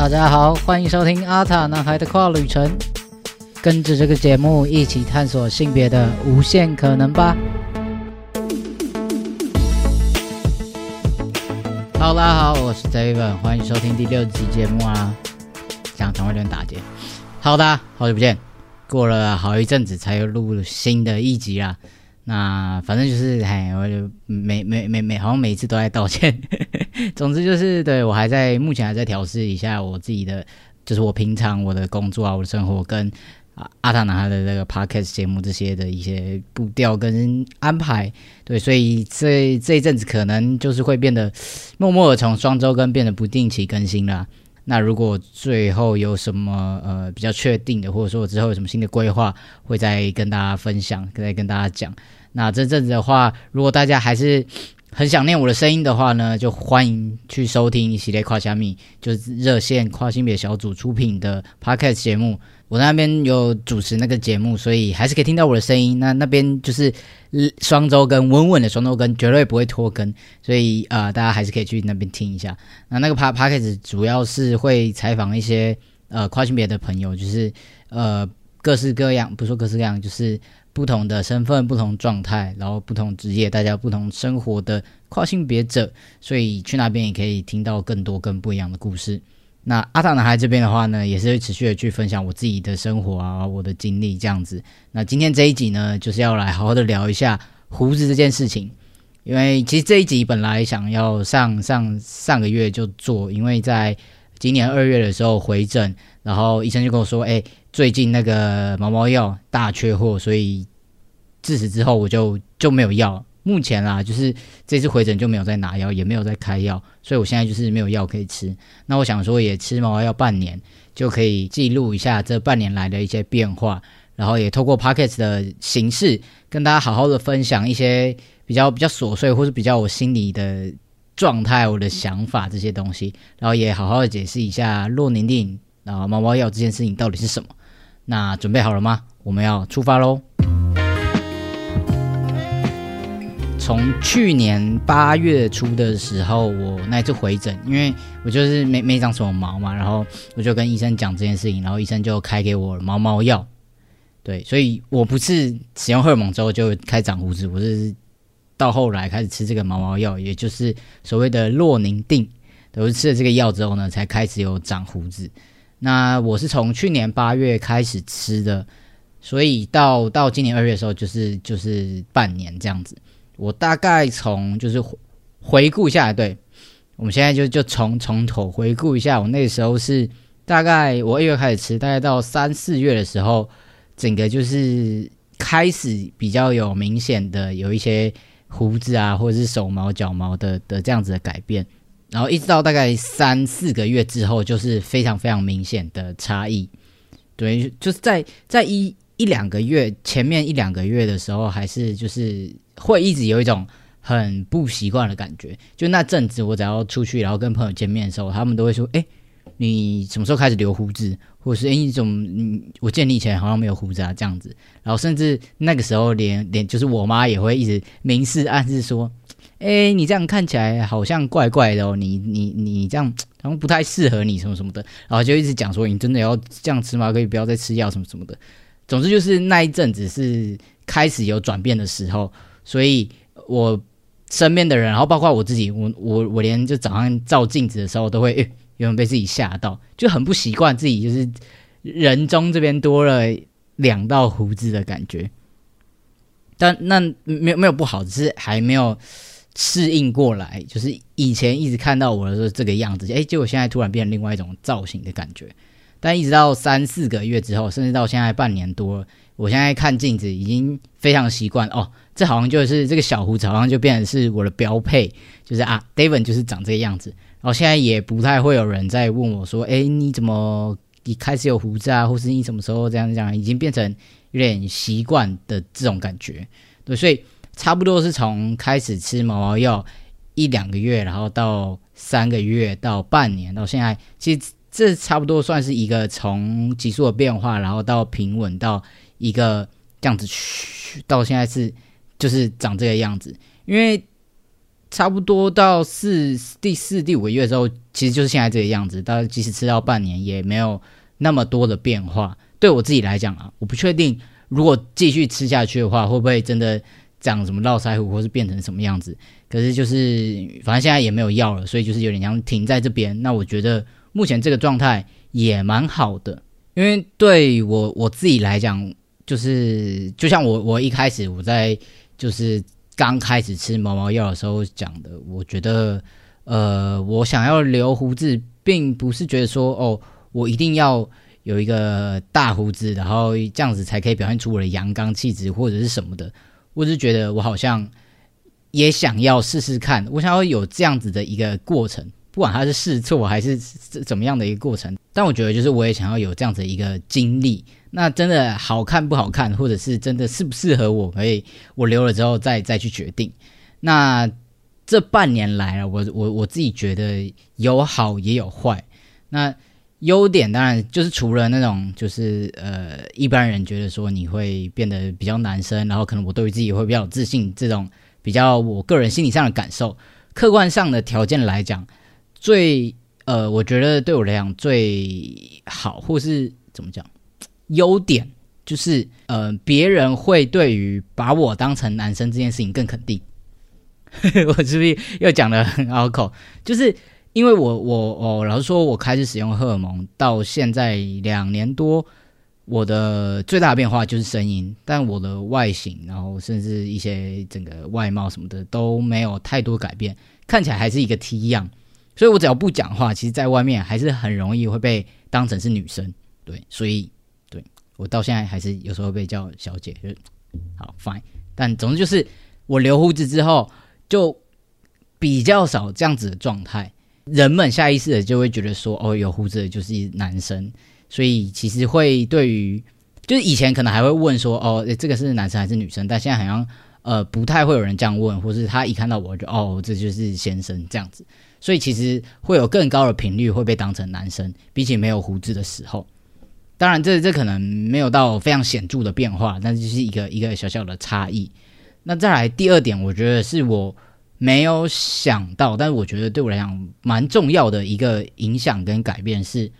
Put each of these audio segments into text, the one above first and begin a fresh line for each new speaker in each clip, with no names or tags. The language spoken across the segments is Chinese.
大家好，欢迎收听阿塔男孩的跨旅程，跟着这个节目一起探索性别的无限可能吧。Hello，大家好，我是 David，欢迎收听第六集节目啊。讲常会有点打结。好的，好久不见，过了好一阵子才又录新的一集啦。那反正就是，哎，我就每每每每好像每一次都在道歉。总之就是，对我还在目前还在调试一下我自己的，就是我平常我的工作啊，我的生活跟啊阿塔男孩的这个 podcast 节目这些的一些步调跟安排。对，所以这这一阵子可能就是会变得默默的从双周更变得不定期更新啦。那如果最后有什么呃比较确定的，或者说我之后有什么新的规划，会再跟大家分享，再跟大家讲。那这阵子的话，如果大家还是很想念我的声音的话呢，就欢迎去收听系列跨虾米，就是热线跨性别小组出品的 podcast 节目。我那边有主持那个节目，所以还是可以听到我的声音。那那边就是双周跟，稳稳的双周跟，绝对不会拖更。所以呃，大家还是可以去那边听一下。那那个 pa podcast 主要是会采访一些呃跨性别的朋友，就是呃各式各样，不说各式各样，就是。不同的身份、不同状态，然后不同职业，大家不同生活的跨性别者，所以去那边也可以听到更多更不一样的故事。那阿塔男孩这边的话呢，也是会持续的去分享我自己的生活啊，我的经历这样子。那今天这一集呢，就是要来好好的聊一下胡子这件事情，因为其实这一集本来想要上上上个月就做，因为在今年二月的时候回诊，然后医生就跟我说，哎。最近那个毛毛药大缺货，所以自此之后我就就没有药。目前啦，就是这次回诊就没有再拿药，也没有再开药，所以我现在就是没有药可以吃。那我想说，也吃毛毛药半年，就可以记录一下这半年来的一些变化，然后也透过 p o c k e t 的形式跟大家好好的分享一些比较比较琐碎或是比较我心里的状态、我的想法这些东西，然后也好好的解释一下洛宁定啊毛毛药这件事情到底是什么。那准备好了吗？我们要出发喽！从去年八月初的时候，我那次回诊，因为我就是没没长什么毛嘛，然后我就跟医生讲这件事情，然后医生就开给我毛毛药。对，所以我不是使用荷尔蒙之后就开始长胡子，我是到后来开始吃这个毛毛药，也就是所谓的洛宁定，都是吃了这个药之后呢，才开始有长胡子。那我是从去年八月开始吃的，所以到到今年二月的时候，就是就是半年这样子。我大概从就是回顾一下，对，我们现在就就从从头回顾一下，我那个时候是大概我二月开始吃，大概到三四月的时候，整个就是开始比较有明显的有一些胡子啊，或者是手毛脚毛的的这样子的改变。然后一直到大概三四个月之后，就是非常非常明显的差异。对，就是在在一一两个月前面一两个月的时候，还是就是会一直有一种很不习惯的感觉。就那阵子，我只要出去，然后跟朋友见面的时候，他们都会说：“哎，你什么时候开始留胡子？或者是哎，你怎么……我见你以前好像没有胡子啊，这样子。”然后甚至那个时候，连连就是我妈也会一直明示暗示说。哎，你这样看起来好像怪怪的哦，你你你这样好像不太适合你什么什么的，然后就一直讲说你真的要这样吃吗？可以不要再吃药什么什么的。总之就是那一阵子是开始有转变的时候，所以我身边的人，然后包括我自己，我我我连就早上照镜子的时候都会有点被自己吓到，就很不习惯自己就是人中这边多了两道胡子的感觉。但那没有没有不好，只是还没有。适应过来，就是以前一直看到我的时候这个样子，哎，结果现在突然变成另外一种造型的感觉。但一直到三四个月之后，甚至到现在半年多，我现在看镜子已经非常习惯哦，这好像就是这个小胡子，好像就变成是我的标配，就是啊，David 就是长这个样子。然后现在也不太会有人在问我说，哎，你怎么一开始有胡子啊，或是你什么时候这样这样，已经变成有点习惯的这种感觉。对，所以。差不多是从开始吃毛毛药一两个月，然后到三个月，到半年，到现在，其实这差不多算是一个从急速的变化，然后到平稳，到一个这样子，到现在是就是长这个样子。因为差不多到四第四第五个月的时候，其实就是现在这个样子。到即使吃到半年，也没有那么多的变化。对我自己来讲啊，我不确定如果继续吃下去的话，会不会真的长什么络腮胡，或是变成什么样子。可是就是反正现在也没有药了，所以就是有点像停在这边。那我觉得目前这个状态也蛮好的，因为对我我自己来讲，就是就像我我一开始我在就是。刚开始吃毛毛药的时候讲的，我觉得，呃，我想要留胡子，并不是觉得说，哦，我一定要有一个大胡子，然后这样子才可以表现出我的阳刚气质或者是什么的。我只是觉得我好像也想要试试看，我想要有这样子的一个过程，不管他是试错还是怎么样的一个过程。但我觉得，就是我也想要有这样子一个经历。那真的好看不好看，或者是真的适不适合我，可以我留了之后再再去决定。那这半年来了，我我我自己觉得有好也有坏。那优点当然就是除了那种就是呃一般人觉得说你会变得比较男生，然后可能我对于自己会比较有自信这种比较我个人心理上的感受。客观上的条件来讲，最呃我觉得对我来讲最好，或是怎么讲？优点就是，呃，别人会对于把我当成男生这件事情更肯定。我是不是又讲的很拗口？就是因为我我我老实说，我开始使用荷尔蒙到现在两年多，我的最大变化就是声音，但我的外形，然后甚至一些整个外貌什么的都没有太多改变，看起来还是一个 T 样。所以我只要不讲话，其实在外面还是很容易会被当成是女生。对，所以。对我到现在还是有时候被叫小姐，就好 fine。但总之就是我留胡子之后，就比较少这样子的状态。人们下意识的就会觉得说，哦，有胡子的就是男生，所以其实会对于就是以前可能还会问说，哦，这个是男生还是女生？但现在好像呃不太会有人这样问，或是他一看到我就哦，这就是先生这样子。所以其实会有更高的频率会被当成男生，比起没有胡子的时候。当然，这这可能没有到非常显著的变化，但是就是一个一个小小的差异。那再来第二点，我觉得是我没有想到，但是我觉得对我来讲蛮重要的一个影响跟改变是，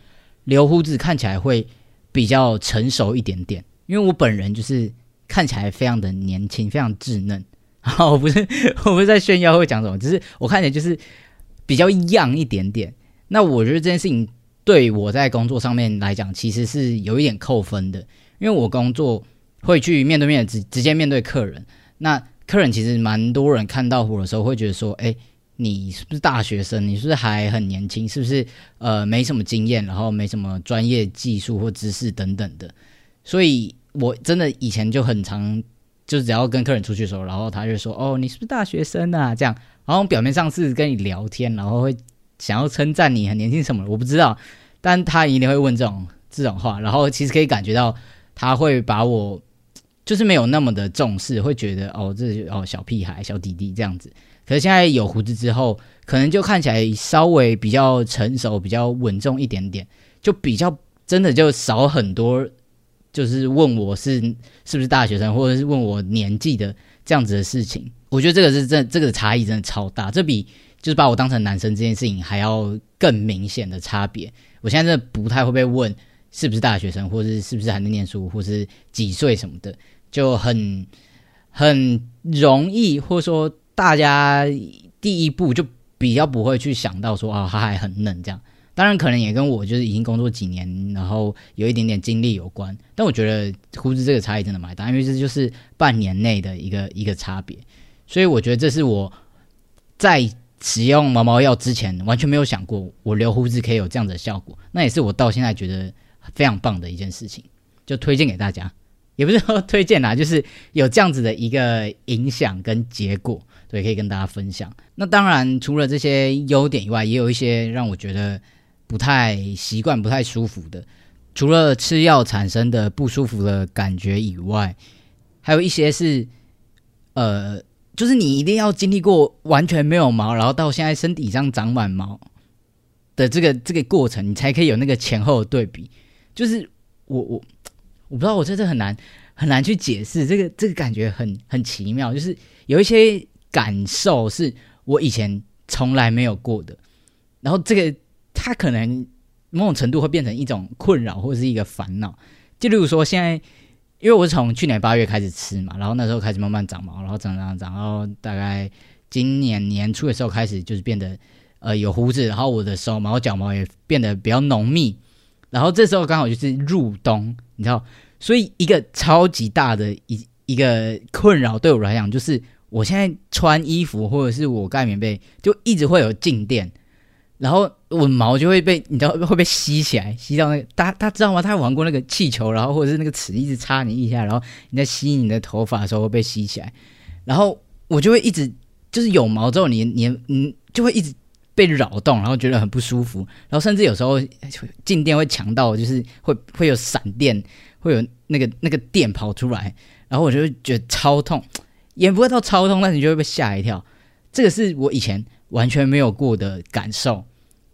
留胡子看起来会比较成熟一点点。因为我本人就是看起来非常的年轻，非常稚嫩。我不是 我不是在炫耀会讲什么，只是我看起来就是比较样一点点。那我觉得这件事情。对我在工作上面来讲，其实是有一点扣分的，因为我工作会去面对面直直接面对客人。那客人其实蛮多人看到我的时候，会觉得说：“哎，你是不是大学生？你是不是还很年轻？是不是呃没什么经验，然后没什么专业技术或知识等等的？”所以，我真的以前就很常，就只要跟客人出去的时候，然后他就说：“哦，你是不是大学生啊？”这样，然后表面上是跟你聊天，然后会。想要称赞你很年轻什么？我不知道，但他一定会问这种这种话。然后其实可以感觉到他会把我就是没有那么的重视，会觉得哦，这哦小屁孩、小弟弟这样子。可是现在有胡子之后，可能就看起来稍微比较成熟、比较稳重一点点，就比较真的就少很多，就是问我是是不是大学生，或者是问我年纪的这样子的事情。我觉得这个是真，这个差异真的超大，这比。就是把我当成男生这件事情还要更明显的差别。我现在真的不太会被问是不是大学生，或是是不是还在念书，或是几岁什么的，就很很容易，或者说大家第一步就比较不会去想到说啊他还很嫩这样。当然可能也跟我就是已经工作几年，然后有一点点经历有关。但我觉得胡子这个差异真的蛮大，因为这就是半年内的一个一个差别。所以我觉得这是我在。使用毛毛药之前完全没有想过，我留胡子可以有这样的效果，那也是我到现在觉得非常棒的一件事情，就推荐给大家，也不是说推荐啦，就是有这样子的一个影响跟结果，对，可以跟大家分享。那当然，除了这些优点以外，也有一些让我觉得不太习惯、不太舒服的，除了吃药产生的不舒服的感觉以外，还有一些是，呃。就是你一定要经历过完全没有毛，然后到现在身体上长满毛的这个这个过程，你才可以有那个前后的对比。就是我我我不知道，我真的很难很难去解释这个这个感觉很很奇妙。就是有一些感受是我以前从来没有过的。然后这个它可能某种程度会变成一种困扰或者是一个烦恼。就例如说，现在因为我是从去年八月开始吃嘛，然后那时候开始慢慢长毛，然后长长长，然后大概今年年初的时候开始就是变得呃有胡子，然后我的手毛脚毛也变得比较浓密。然后这时候刚好就是入冬，你知道，所以一个超级大的一一个困扰对我来讲，就是我现在穿衣服或者是我盖棉被，就一直会有静电，然后我毛就会被你知道会被吸起来，吸到那个大大家知道吗？他玩过那个气球，然后或者是那个尺一直插你一下，然后你在吸你的头发的时候会被吸起来，然后我就会一直就是有毛之后，你你你就会一直。被扰动，然后觉得很不舒服，然后甚至有时候静电会强到，就是会会有闪电，会有那个那个电跑出来，然后我就会觉得超痛，也不会到超痛，但你就会被吓一跳。这个是我以前完全没有过的感受，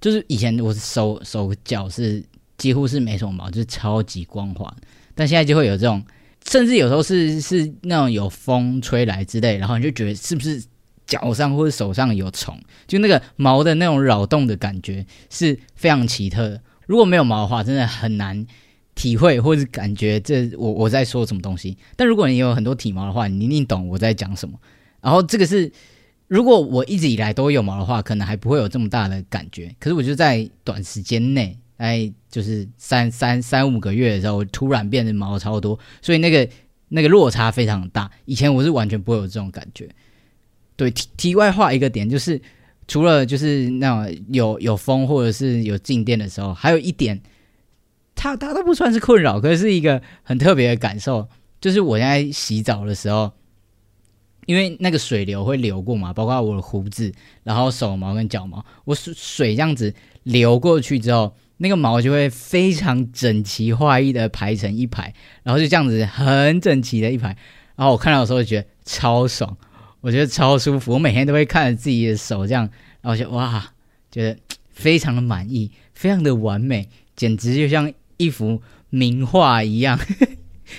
就是以前我手手脚是几乎是没什么毛，就是超级光滑，但现在就会有这种，甚至有时候是是那种有风吹来之类，然后你就觉得是不是？脚上或者手上有虫，就那个毛的那种扰动的感觉是非常奇特的。如果没有毛的话，真的很难体会或者感觉这我我在说什么东西。但如果你有很多体毛的话，你一定懂我在讲什么。然后这个是，如果我一直以来都有毛的话，可能还不会有这么大的感觉。可是我就在短时间内，哎，就是三三三五个月的时候，突然变得毛超多，所以那个那个落差非常大。以前我是完全不会有这种感觉。对，题题外话一个点就是，除了就是那种有有风或者是有静电的时候，还有一点，它它都不算是困扰，可是一个很特别的感受，就是我现在洗澡的时候，因为那个水流会流过嘛，包括我的胡子，然后手毛跟脚毛，我水水这样子流过去之后，那个毛就会非常整齐划一的排成一排，然后就这样子很整齐的一排，然后我看到的时候觉得超爽。我觉得超舒服，我每天都会看着自己的手这样，然后就哇，觉得非常的满意，非常的完美，简直就像一幅名画一样。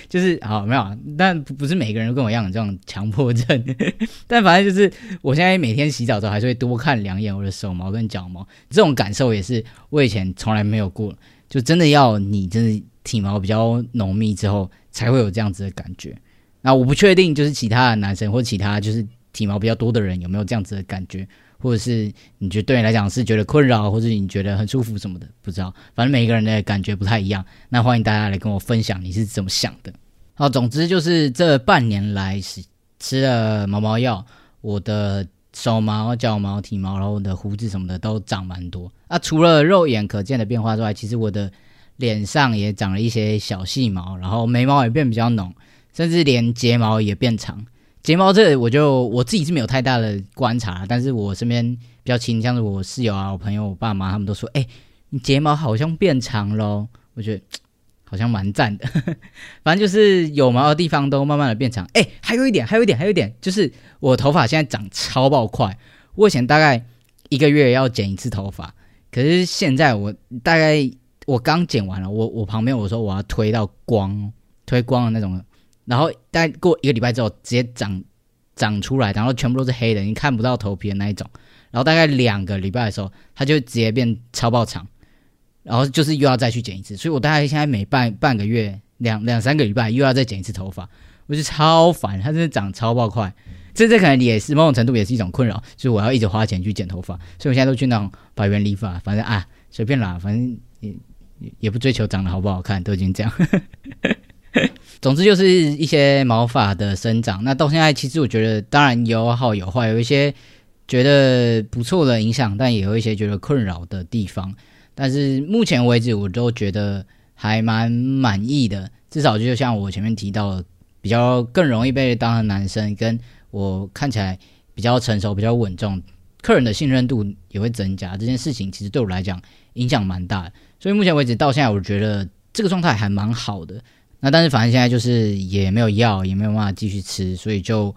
就是好没有，但不是每个人都跟我一样有这种强迫症。但反正就是，我现在每天洗澡之后还是会多看两眼我的手毛跟脚毛，这种感受也是我以前从来没有过。就真的要你真的体毛比较浓密之后，才会有这样子的感觉。那我不确定，就是其他的男生或其他就是体毛比较多的人有没有这样子的感觉，或者是你觉得对你来讲是觉得困扰，或者你觉得很舒服什么的，不知道。反正每个人的感觉不太一样。那欢迎大家来跟我分享你是怎么想的。好，总之就是这半年来是吃了毛毛药，我的手毛、脚毛、体毛，然后我的胡子什么的都长蛮多。啊，除了肉眼可见的变化之外，其实我的脸上也长了一些小细毛，然后眉毛也变比较浓。甚至连睫毛也变长，睫毛这我就我自己是没有太大的观察，但是我身边比较亲，像是我室友啊、我朋友、我爸妈，他们都说：“哎，你睫毛好像变长喽。”我觉得好像蛮赞的。反正就是有毛的地方都慢慢的变长。哎，还有一点，还有一点，还有一点，就是我头发现在长超爆快。我以前大概一个月要剪一次头发，可是现在我大概我刚剪完了，我我旁边我说我要推到光，推光的那种。然后大概过一个礼拜之后，直接长长出来，然后全部都是黑的，你看不到头皮的那一种。然后大概两个礼拜的时候，它就直接变超爆长，然后就是又要再去剪一次。所以我大概现在每半半个月、两两三个礼拜又要再剪一次头发，我就超烦。它真的长超爆快，这这可能也是某种程度也是一种困扰，就是我要一直花钱去剪头发。所以我现在都去那种百元理发，反正啊随便啦，反正也也不追求长得好不好看，都已经这样。总之就是一些毛发的生长，那到现在其实我觉得当然有好有坏，有一些觉得不错的影响，但也有一些觉得困扰的地方。但是目前为止，我都觉得还蛮满意的。至少就像我前面提到，比较更容易被当成男生，跟我看起来比较成熟、比较稳重，客人的信任度也会增加。这件事情其实对我来讲影响蛮大。所以目前为止到现在，我觉得这个状态还蛮好的。那但是反正现在就是也没有药，也没有办法继续吃，所以就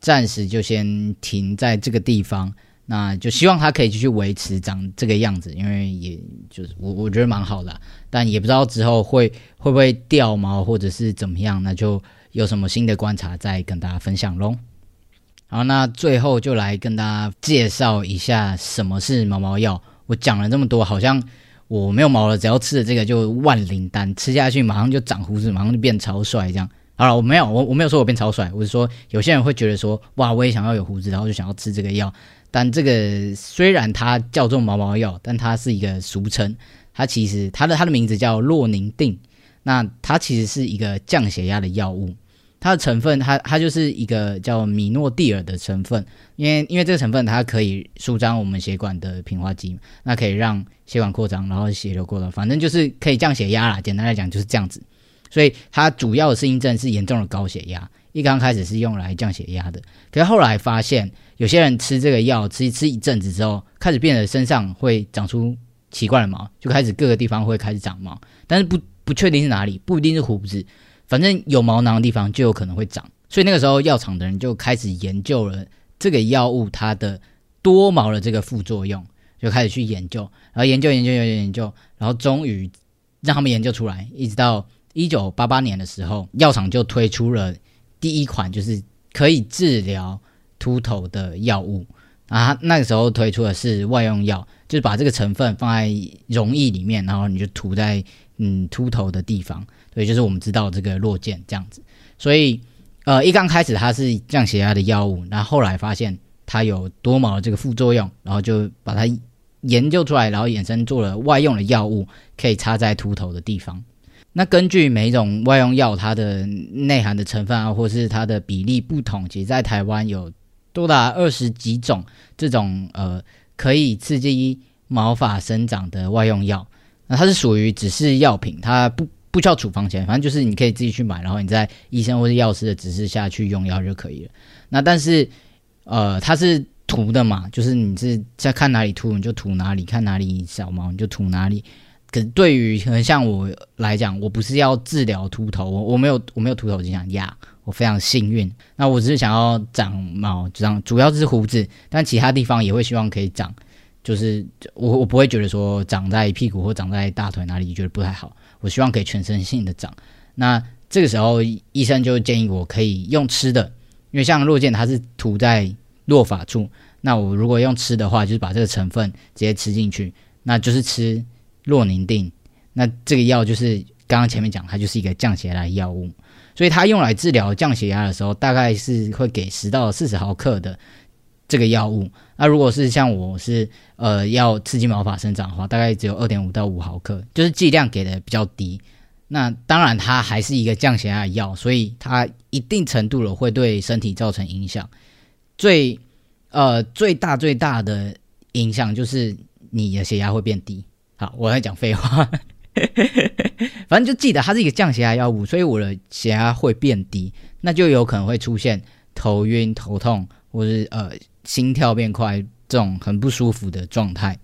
暂时就先停在这个地方。那就希望它可以继续维持长这个样子，因为也就是我我觉得蛮好的，但也不知道之后会会不会掉毛或者是怎么样，那就有什么新的观察再跟大家分享喽。好，那最后就来跟大家介绍一下什么是毛毛药。我讲了这么多，好像我没有毛了，只要吃了这个就万灵丹，吃下去马上就长胡子，马上就变超帅这样。好了，我没有，我我没有说我变超帅，我是说有些人会觉得说，哇，我也想要有胡子，然后就想要吃这个药。但这个虽然它叫做毛毛药，但它是一个俗称，它其实它的它的名字叫洛宁定，那它其实是一个降血压的药物。它的成分，它它就是一个叫米诺地尔的成分，因为因为这个成分它可以舒张我们血管的平滑肌，那可以让血管扩张，然后血流过了，反正就是可以降血压啦。简单来讲就是这样子，所以它主要的适应症是严重的高血压。一刚开始是用来降血压的，可是后来发现有些人吃这个药吃吃一阵子之后，开始变得身上会长出奇怪的毛，就开始各个地方会开始长毛，但是不不确定是哪里，不一定是胡子。反正有毛囊的地方就有可能会长，所以那个时候药厂的人就开始研究了这个药物它的多毛的这个副作用，就开始去研究，然后研究研究研究研究，然后终于让他们研究出来，一直到一九八八年的时候，药厂就推出了第一款就是可以治疗秃头的药物啊，那个时候推出的是外用药，就是把这个成分放在溶液里面，然后你就涂在嗯秃头的地方。对，就是我们知道这个落剑这样子，所以呃，一刚开始它是降血压的药物，那后来发现它有多毛的这个副作用，然后就把它研究出来，然后衍生做了外用的药物，可以插在秃头的地方。那根据每一种外用药它的内含的成分啊，或是它的比例不同，其实在台湾有多达二十几种这种呃可以刺激毛发生长的外用药，那它是属于只是药品，它不。不需要处方钱，反正就是你可以自己去买，然后你在医生或者药师的指示下去用药就可以了。那但是，呃，它是涂的嘛，就是你是在看哪里涂你就涂哪里，看哪里小毛你就涂哪里。可对于可能像我来讲，我不是要治疗秃头，我我没有我没有秃头就想呀，我非常幸运。那我只是想要长毛，这样主要是胡子，但其他地方也会希望可以长。就是我我不会觉得说长在屁股或长在大腿哪里觉得不太好。我希望可以全身性的长，那这个时候医生就建议我可以用吃的，因为像落剑它是涂在落发处，那我如果用吃的话，就是把这个成分直接吃进去，那就是吃洛宁定，那这个药就是刚刚前面讲，它就是一个降血压药物，所以它用来治疗降血压的时候，大概是会给十到四十毫克的这个药物。那如果是像我是呃要刺激毛发生长的话，大概只有二点五到五毫克，就是剂量给的比较低。那当然它还是一个降血压药，所以它一定程度的会对身体造成影响。最呃最大最大的影响就是你的血压会变低。好，我在讲废话，反正就记得它是一个降血压药物，所以我的血压会变低，那就有可能会出现头晕、头痛，或是呃。心跳变快，这种很不舒服的状态。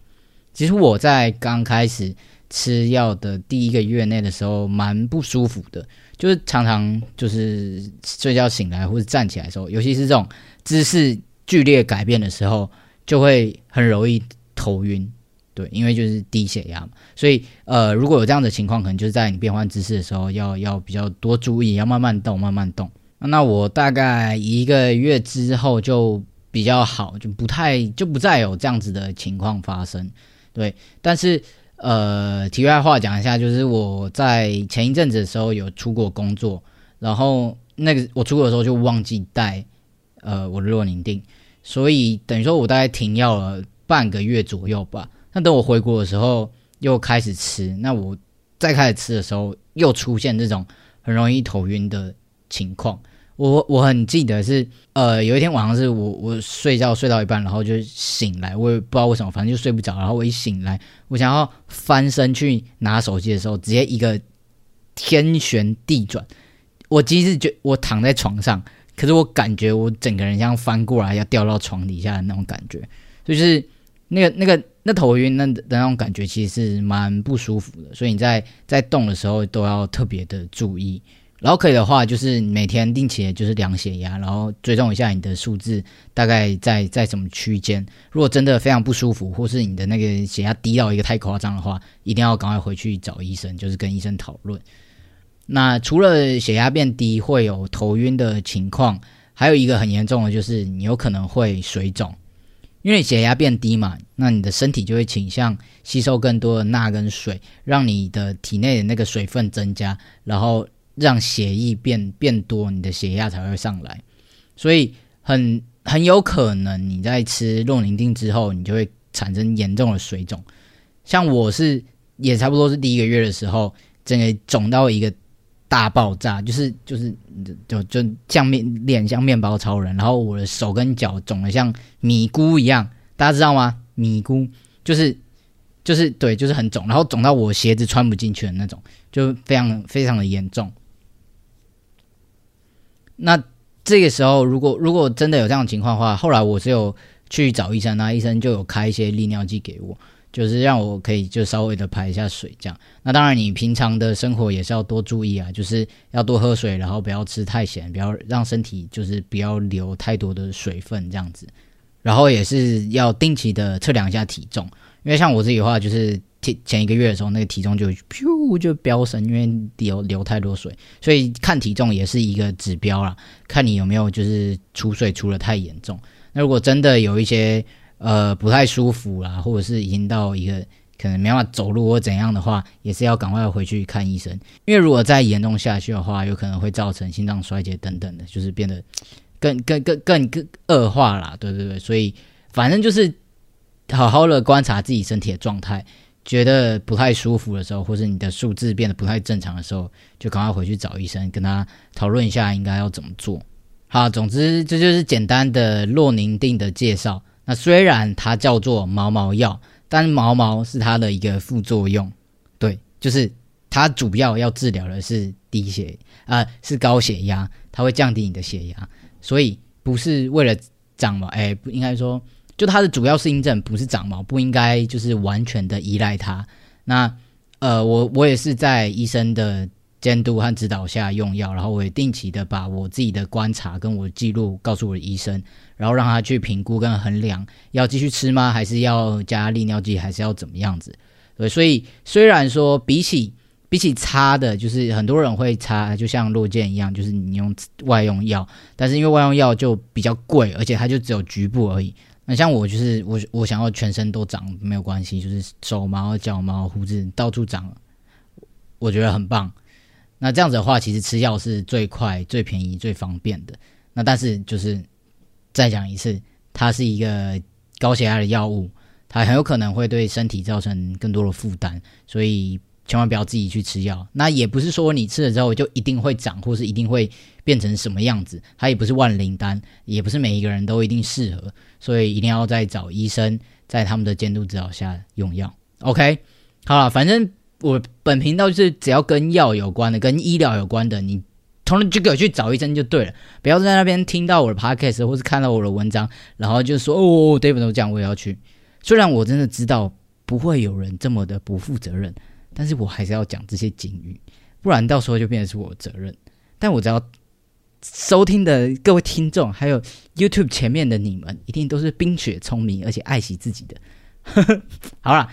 其实我在刚开始吃药的第一个月内的时候，蛮不舒服的，就是常常就是睡觉醒来或者站起来的时候，尤其是这种姿势剧烈改变的时候，就会很容易头晕。对，因为就是低血压嘛，所以呃，如果有这样的情况，可能就是在你变换姿势的时候，要要比较多注意，要慢慢动，慢慢动。那我大概一个月之后就。比较好，就不太就不再有这样子的情况发生，对。但是呃，题外话讲一下，就是我在前一阵子的时候有出国工作，然后那个我出国的时候就忘记带呃我的洛宁定，所以等于说我大概停药了半个月左右吧。那等我回国的时候又开始吃，那我再开始吃的时候又出现这种很容易头晕的情况。我我很记得是，呃，有一天晚上是我我睡觉睡到一半，然后就醒来，我也不知道为什么，反正就睡不着。然后我一醒来，我想要翻身去拿手机的时候，直接一个天旋地转。我其实觉我躺在床上，可是我感觉我整个人像翻过来要掉到床底下的那种感觉，就是那个那个那头晕那的那种感觉，其实是蛮不舒服的。所以你在在动的时候都要特别的注意。然后可以的话，就是每天定期就是量血压，然后追踪一下你的数字大概在在什么区间。如果真的非常不舒服，或是你的那个血压低到一个太夸张的话，一定要赶快回去找医生，就是跟医生讨论。那除了血压变低会有头晕的情况，还有一个很严重的就是你有可能会水肿，因为血压变低嘛，那你的身体就会倾向吸收更多的钠跟水，让你的体内的那个水分增加，然后让血液变变多，你的血压才会上来。所以很很有可能你在吃洛宁定之后，你就会产生严重的水肿。像我是也差不多是第一个月的时候，整个肿到一个大爆炸，就是就是就就像面脸像面包超人，然后我的手跟脚肿的像米菇一样，大家知道吗？米菇就是就是对，就是很肿，然后肿到我鞋子穿不进去的那种，就非常非常的严重。那这个时候，如果如果真的有这样情况的话，后来我是有去找医生，那医生就有开一些利尿剂给我，就是让我可以就稍微的排一下水这样。那当然，你平常的生活也是要多注意啊，就是要多喝水，然后不要吃太咸，不要让身体就是不要留太多的水分这样子。然后也是要定期的测量一下体重，因为像我自己的话，就是前前一个月的时候，那个体重就咻就飙升，因为流流太多水，所以看体重也是一个指标啦，看你有没有就是出水出的太严重。那如果真的有一些呃不太舒服啦，或者是已经到一个可能没办法走路或怎样的话，也是要赶快回去看医生，因为如果再严重下去的话，有可能会造成心脏衰竭等等的，就是变得。更更更更更恶化啦，对对对，所以反正就是好好的观察自己身体的状态，觉得不太舒服的时候，或是你的数字变得不太正常的时候，就赶快回去找医生，跟他讨论一下应该要怎么做。好，总之这就是简单的洛宁定的介绍。那虽然它叫做毛毛药，但毛毛是它的一个副作用，对，就是它主要要治疗的是低血啊，是高血压，它会降低你的血压。所以不是为了长毛，哎，不应该说，就它的主要适应症不是长毛，不应该就是完全的依赖它。那呃，我我也是在医生的监督和指导下用药，然后我也定期的把我自己的观察跟我记录告诉我的医生，然后让他去评估跟衡量要继续吃吗，还是要加利尿剂，还是要怎么样子？对，所以虽然说比起比起擦的，就是很多人会擦，就像落剑一样，就是你用外用药，但是因为外用药就比较贵，而且它就只有局部而已。那像我就是我我想要全身都长没有关系，就是手毛、脚毛、胡子到处长，我觉得很棒。那这样子的话，其实吃药是最快、最便宜、最方便的。那但是就是再讲一次，它是一个高血压的药物，它很有可能会对身体造成更多的负担，所以。千万不要自己去吃药，那也不是说你吃了之后就一定会长，或是一定会变成什么样子，它也不是万灵丹，也不是每一个人都一定适合，所以一定要再找医生，在他们的监督指导下用药。OK，好了，反正我本频道就是只要跟药有关的、跟医疗有关的，你同时就给我去找医生就对了，不要在那边听到我的 podcast 或是看到我的文章，然后就说哦，David 都讲我也要去，虽然我真的知道不会有人这么的不负责任。但是我还是要讲这些警语，不然到时候就变成是我的责任。但我只要收听的各位听众，还有 YouTube 前面的你们，一定都是冰雪聪明而且爱惜自己的。好了，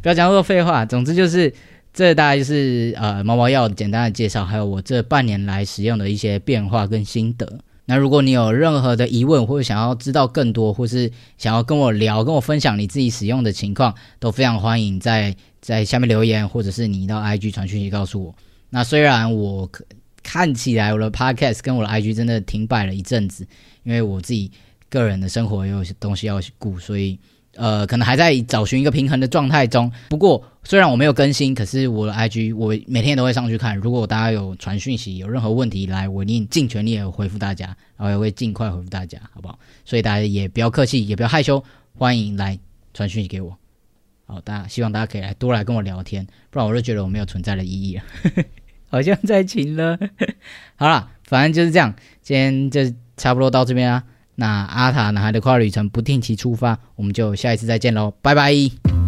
不要讲那么多废话。总之就是，这大概就是呃毛毛药简单的介绍，还有我这半年来使用的一些变化跟心得。那如果你有任何的疑问，或者想要知道更多，或是想要跟我聊、跟我分享你自己使用的情况，都非常欢迎在。在下面留言，或者是你到 IG 传讯息告诉我。那虽然我看起来我的 Podcast 跟我的 IG 真的停摆了一阵子，因为我自己个人的生活也有些东西要顾，所以呃，可能还在找寻一个平衡的状态中。不过虽然我没有更新，可是我的 IG 我每天都会上去看。如果大家有传讯息，有任何问题来，我一定尽全力的回复大家，然后也会尽快回复大家，好不好？所以大家也不要客气，也不要害羞，欢迎来传讯息给我。好，大家希望大家可以来多来跟我聊天，不然我就觉得我没有存在的意义了，好像在请了。好了，反正就是这样，今天就差不多到这边啊。那阿塔男孩的跨旅程不定期出发，我们就下一次再见喽，拜拜。